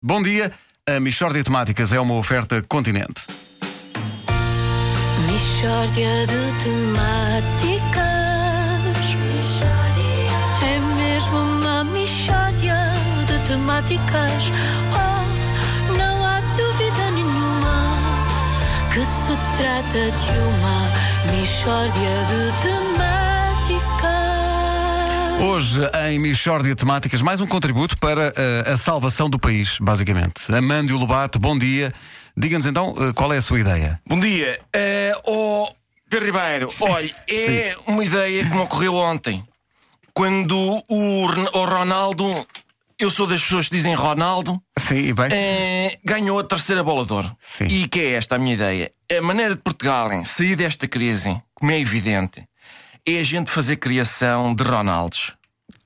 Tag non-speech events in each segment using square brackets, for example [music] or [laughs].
Bom dia, a Michórdia Temáticas é uma oferta continente. Mishória de temáticas. É mesmo uma mishória de temáticas. Oh, não há dúvida nenhuma que se trata de uma mishória de temáticas. Hoje, em Michórdia de Temáticas, mais um contributo para eh, a salvação do país, basicamente. Amândio Lobato, bom dia. Diga-nos então eh, qual é a sua ideia. Bom dia. Uh, oh, Pedro Ribeiro, olha, é uma ideia que me ocorreu ontem. Quando o, o Ronaldo, eu sou das pessoas que dizem Ronaldo, Sim, bem? eh, ganhou a terceira bola de ouro. Sim. E que é esta a minha ideia? A maneira de Portugal sair desta crise, como é evidente, é a gente fazer criação de Ronaldos.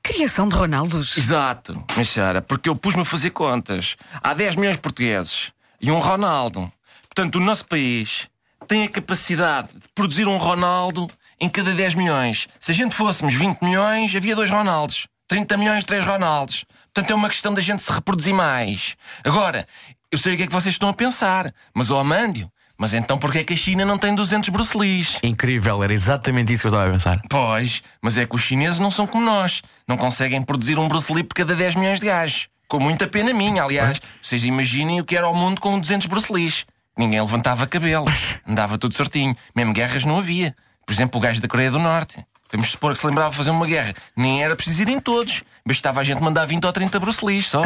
Criação de Ronaldos. Exato, Michara, porque eu pus-me a fazer contas. Há 10 milhões de portugueses e um Ronaldo. Portanto, o nosso país tem a capacidade de produzir um Ronaldo em cada 10 milhões. Se a gente fôssemos 20 milhões, havia dois Ronaldos. 30 milhões, três Ronaldos. Portanto, é uma questão da gente se reproduzir mais. Agora, eu sei o que é que vocês estão a pensar, mas, ó Amândio, mas então porquê é que a China não tem 200 Bruce? Incrível, era exatamente isso que eu estava a pensar. Pois, mas é que os chineses não são como nós. Não conseguem produzir um Bruce por cada 10 milhões de gajos. Com muita pena minha, aliás. Vocês imaginem o que era o mundo com 200 Bruce. Ninguém levantava cabelo. Andava tudo certinho. Mesmo guerras não havia. Por exemplo, o gajo da Coreia do Norte. Vamos supor que se lembrava de fazer uma guerra. Nem era preciso irem todos. Bastava a gente mandar 20 ou 30 Bruce só.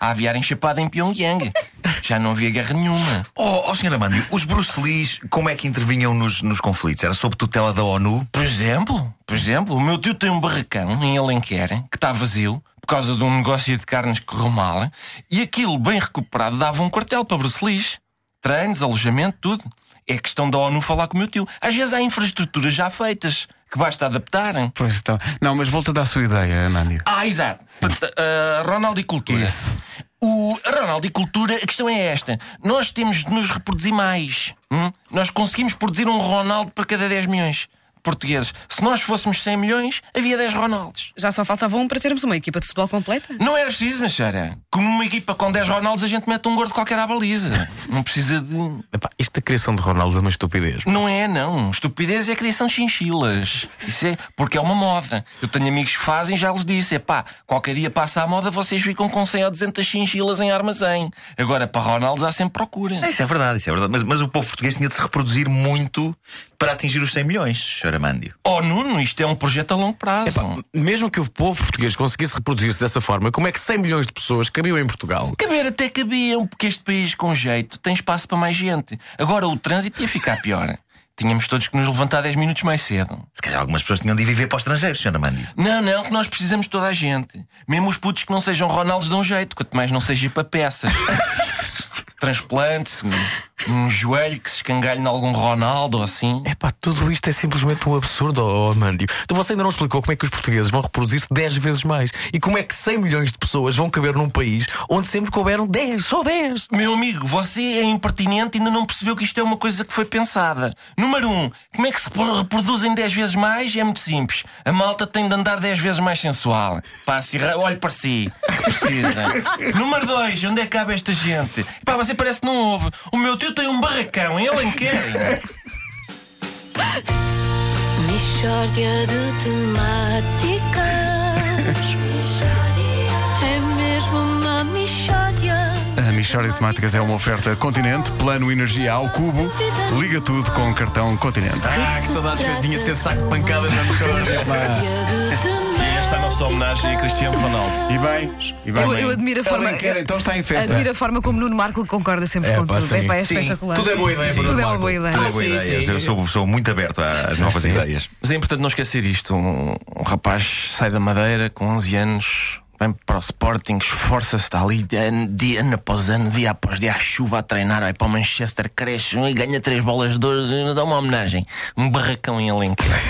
A aviar enchapada em Pyongyang. Já não havia guerra nenhuma. Oh, oh Sr. Amandio, os Bruce Lees, como é que intervinham nos, nos conflitos? Era sob tutela da ONU? Por exemplo, por exemplo, o meu tio tem um barracão em Alenquer que está vazio por causa de um negócio de carnes que correu mal e aquilo bem recuperado dava um quartel para Bruce Lees. Treinos, alojamento, tudo. É questão da ONU falar com o meu tio. Às vezes há infraestruturas já feitas que basta adaptarem. Pois então. Não, mas volta à sua ideia, Amândio. Ah, exato. Ah, Ronaldo e Cultura. Isso. O Ronaldo e Cultura, a questão é esta. Nós temos de nos reproduzir mais. hum? Nós conseguimos produzir um Ronaldo para cada 10 milhões portugueses. Se nós fôssemos 100 milhões, havia 10 Ronaldos. Já só faltava um para termos uma equipa de futebol completa. Não era preciso, Machara. Como uma equipa com 10 Ronaldos, a gente mete um gordo qualquer à baliza. Não precisa de. Epá, isto da criação de Ronaldo é uma estupidez. Não é, não. Estupidez é a criação de chinchilas. Isso é porque é uma moda. Eu tenho amigos que fazem, já lhes disse: é pá, qualquer dia passa a moda, vocês ficam com 100 ou 200 chinchilas em armazém. Agora, para Ronaldos há sempre procura. Isso é verdade, isso é verdade. Mas, mas o povo português tinha de se reproduzir muito para atingir os 100 milhões, Sr. Amandio. Oh, Nuno, isto é um projeto a longo prazo. Mesmo que o povo português conseguisse reproduzir-se dessa forma, como é que 100 milhões de pessoas cabiam em Portugal? Caber até cabiam, porque este país com jeito tem espaço para mais gente. Agora o trânsito ia ficar pior. Tínhamos todos que nos levantar 10 minutos mais cedo. Se calhar algumas pessoas tinham de ir viver para o estrangeiro, Sr. Amandio. Não, não, que nós precisamos de toda a gente. Mesmo os putos que não sejam Ronaldos dão jeito, quanto mais não seja para peças. [laughs] Transplante, um, joelho que se escangalhe em algum Ronaldo ou assim. Epá, tudo isto é simplesmente um absurdo, oh, Amândio. Então você ainda não explicou como é que os portugueses vão reproduzir-se 10 vezes mais. E como é que 100 milhões de pessoas vão caber num país onde sempre couberam 10, só 10. Meu amigo, você é impertinente e ainda não percebeu que isto é uma coisa que foi pensada. Número 1. Um, como é que se reproduzem 10 vezes mais? É muito simples. A malta tem de andar 10 vezes mais sensual. Pá, se ra- olhe para si. que Precisa. [laughs] Número 2. Onde é que cabe esta gente? Pá, você parece que não ouve. O meu tio tem um barracão em Alenquer. Mishória de temáticas. [laughs] É mesmo uma mishória. A Michórdia de Temáticas é uma oferta continente, plano energia ao cubo, liga tudo com cartão continente. Ah, que saudades que eu tinha de ser saco de pancadas na mexora. E Esta é a nossa homenagem a Cristiano Ronaldo. E bem, e bem. Eu, eu admiro a forma. Alenquer, então está em festa. Admiro a forma como Nuno Marco concorda sempre É, com pá, tudo. sim. Epá, é Sim. espetacular. Tudo é boa ideia, Tudo é uma boa ideia. Tudo é Ah, boa ideia. sim. Eu sou, sou muito aberto às [laughs] novas ideias. Mas é importante não esquecer isto. Um, um rapaz sai da Madeira com 11 anos, vem para o Sporting, esforça-se, está ali dia, dia ano após ano, dia após dia, a chuva a treinar, vai para o Manchester, cresce e ganha três bolas de ouro, e dá uma homenagem. Um barracão em Alenquer. [laughs]